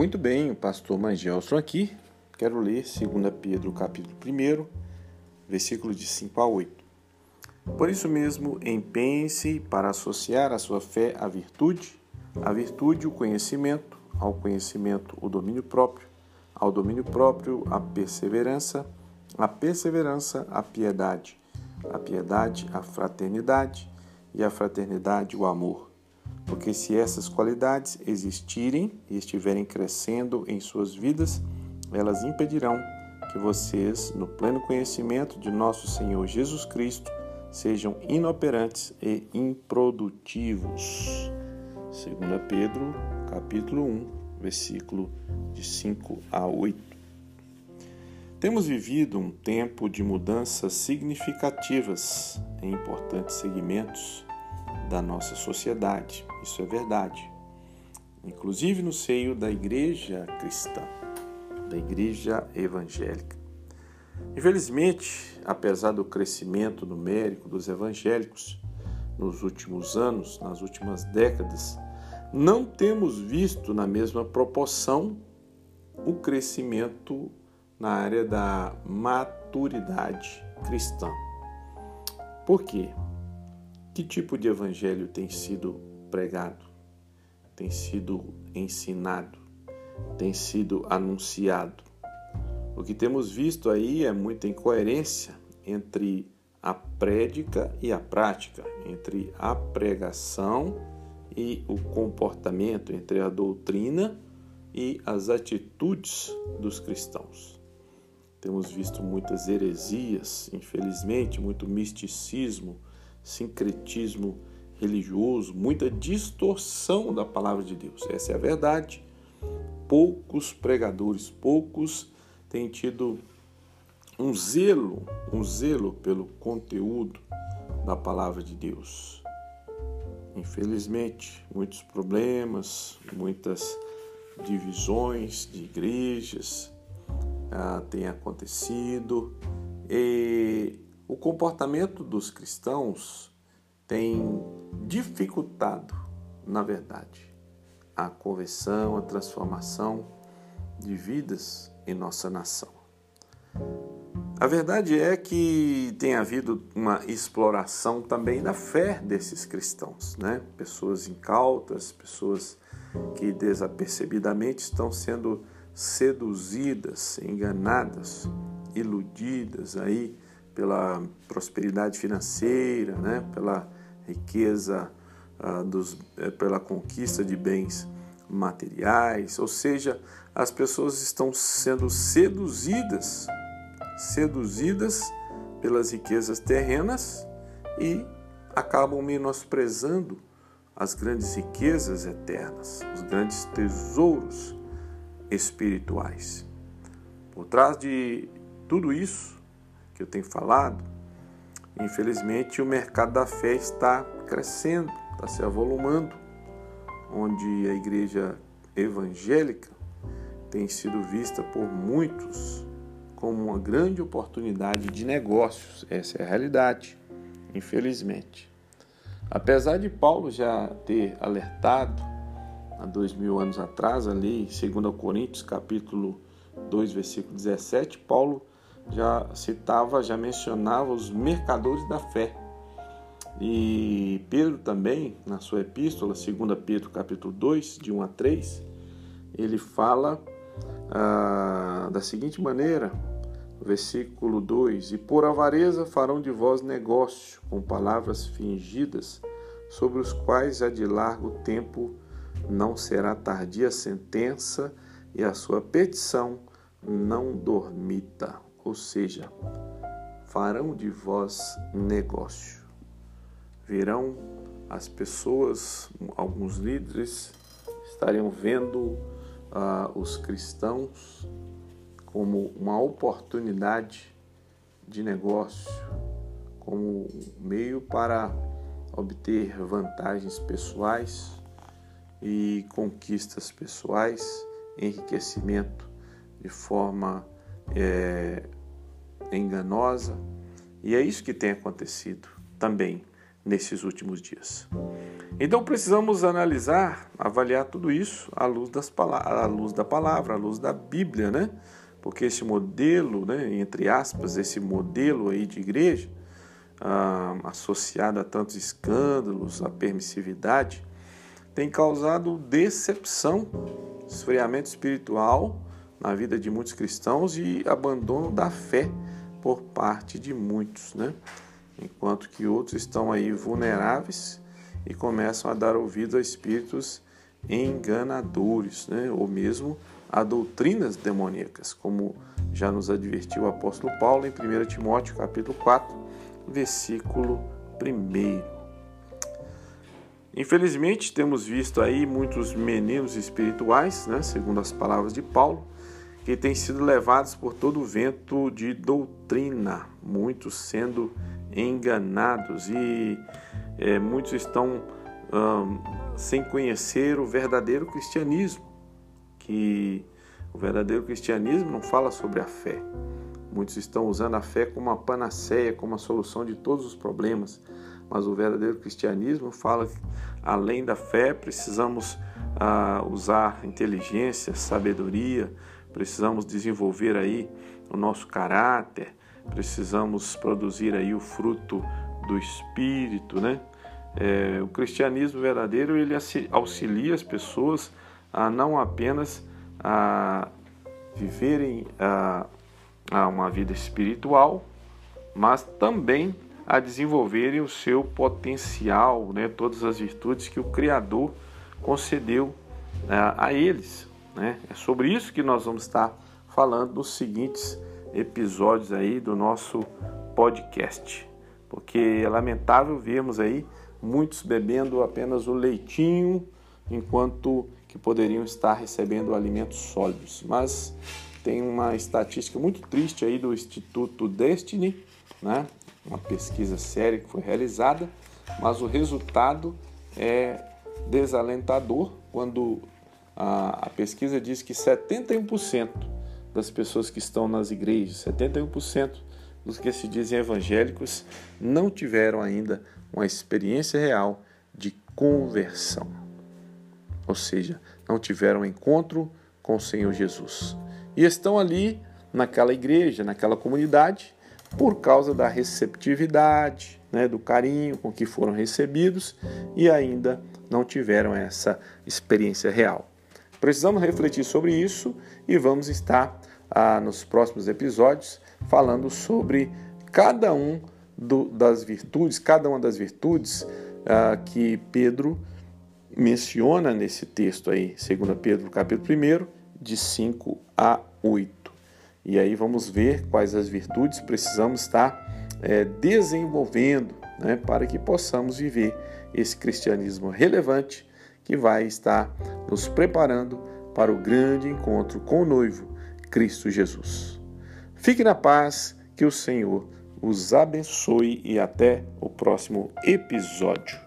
Muito bem, o pastor Mangelson aqui. Quero ler 2 Pedro, capítulo 1, versículo de 5 a 8. Por isso mesmo, empenhe-se para associar a sua fé à virtude, à virtude o conhecimento, ao conhecimento o domínio próprio, ao domínio próprio a perseverança, a perseverança a piedade, a piedade a fraternidade. E a fraternidade o amor porque se essas qualidades existirem e estiverem crescendo em suas vidas, elas impedirão que vocês, no pleno conhecimento de nosso Senhor Jesus Cristo, sejam inoperantes e improdutivos. 2 Pedro, capítulo 1, versículo de 5 a 8. Temos vivido um tempo de mudanças significativas em importantes segmentos da nossa sociedade. Isso é verdade. Inclusive no seio da igreja cristã, da igreja evangélica. Infelizmente, apesar do crescimento numérico dos evangélicos nos últimos anos, nas últimas décadas, não temos visto na mesma proporção o crescimento na área da maturidade cristã. Por quê? Que tipo de evangelho tem sido pregado, tem sido ensinado, tem sido anunciado? O que temos visto aí é muita incoerência entre a prédica e a prática, entre a pregação e o comportamento, entre a doutrina e as atitudes dos cristãos. Temos visto muitas heresias, infelizmente, muito misticismo, sincretismo religioso, muita distorção da palavra de Deus. Essa é a verdade. Poucos pregadores, poucos têm tido um zelo, um zelo pelo conteúdo da palavra de Deus. Infelizmente, muitos problemas, muitas divisões de igrejas ah, têm acontecido e o comportamento dos cristãos tem dificultado, na verdade, a conversão, a transformação de vidas em nossa nação. A verdade é que tem havido uma exploração também da fé desses cristãos, né? Pessoas incautas, pessoas que desapercebidamente estão sendo seduzidas, enganadas, iludidas aí pela prosperidade financeira, né? pela riqueza, uh, dos, eh, pela conquista de bens materiais, ou seja, as pessoas estão sendo seduzidas, seduzidas pelas riquezas terrenas e acabam menosprezando as grandes riquezas eternas, os grandes tesouros espirituais. Por trás de tudo isso, que eu tenho falado, infelizmente o mercado da fé está crescendo, está se avolumando, onde a igreja evangélica tem sido vista por muitos como uma grande oportunidade de negócios. Essa é a realidade, infelizmente. Apesar de Paulo já ter alertado há dois mil anos atrás, ali, 2 Coríntios, capítulo 2, versículo 17, Paulo já citava, já mencionava os mercadores da fé. E Pedro também, na sua epístola, 2 Pedro capítulo 2, de 1 a 3, ele fala ah, da seguinte maneira, versículo 2: E por avareza farão de vós negócio com palavras fingidas, sobre os quais há de largo tempo não será tardia a sentença, e a sua petição não dormita ou seja, farão de vós negócio. Verão as pessoas, alguns líderes estariam vendo uh, os cristãos como uma oportunidade de negócio, como meio para obter vantagens pessoais e conquistas pessoais, enriquecimento de forma é, enganosa. E é isso que tem acontecido também nesses últimos dias. Então precisamos analisar, avaliar tudo isso à luz, das, à luz da palavra, à luz da Bíblia, né? Porque esse modelo, né, entre aspas, esse modelo aí de igreja, ah, associado a tantos escândalos, a permissividade, tem causado decepção, esfriamento espiritual na vida de muitos cristãos e abandono da fé por parte de muitos, né? Enquanto que outros estão aí vulneráveis e começam a dar ouvido a espíritos enganadores, né? Ou mesmo a doutrinas demoníacas, como já nos advertiu o apóstolo Paulo em 1 Timóteo capítulo 4, versículo 1. Infelizmente, temos visto aí muitos meninos espirituais, né, segundo as palavras de Paulo, que têm sido levados por todo o vento de doutrina, muitos sendo enganados e é, muitos estão sem conhecer o verdadeiro cristianismo, que o verdadeiro cristianismo não fala sobre a fé. Muitos estão usando a fé como uma panaceia, como a solução de todos os problemas, mas o verdadeiro cristianismo fala que além da fé precisamos ah, usar inteligência, sabedoria, precisamos desenvolver aí o nosso caráter, precisamos produzir aí o fruto do Espírito, né? É, o cristianismo verdadeiro ele auxilia as pessoas a não apenas a viverem a, a uma vida espiritual, mas também a desenvolverem o seu potencial, né? todas as virtudes que o Criador concedeu a, a eles. Né? É sobre isso que nós vamos estar falando nos seguintes episódios aí do nosso podcast, porque é lamentável vermos aí muitos bebendo apenas o leitinho enquanto que poderiam estar recebendo alimentos sólidos. Mas tem uma estatística muito triste aí do Instituto Destiny, né? Uma pesquisa séria que foi realizada, mas o resultado é desalentador quando a, a pesquisa diz que 71% das pessoas que estão nas igrejas, 71% dos que se dizem evangélicos, não tiveram ainda uma experiência real de conversão. Ou seja, não tiveram encontro com o Senhor Jesus. E estão ali naquela igreja, naquela comunidade, por causa da receptividade, né, do carinho com que foram recebidos e ainda não tiveram essa experiência real. Precisamos refletir sobre isso e vamos estar ah, nos próximos episódios falando sobre cada um do, das virtudes, cada uma das virtudes ah, que Pedro menciona nesse texto aí, 2 Pedro capítulo 1, de 5 a 8. E aí vamos ver quais as virtudes precisamos estar é, desenvolvendo né, para que possamos viver esse cristianismo relevante que vai estar nos preparando para o grande encontro com o noivo, Cristo Jesus. Fique na paz, que o Senhor os abençoe e até o próximo episódio.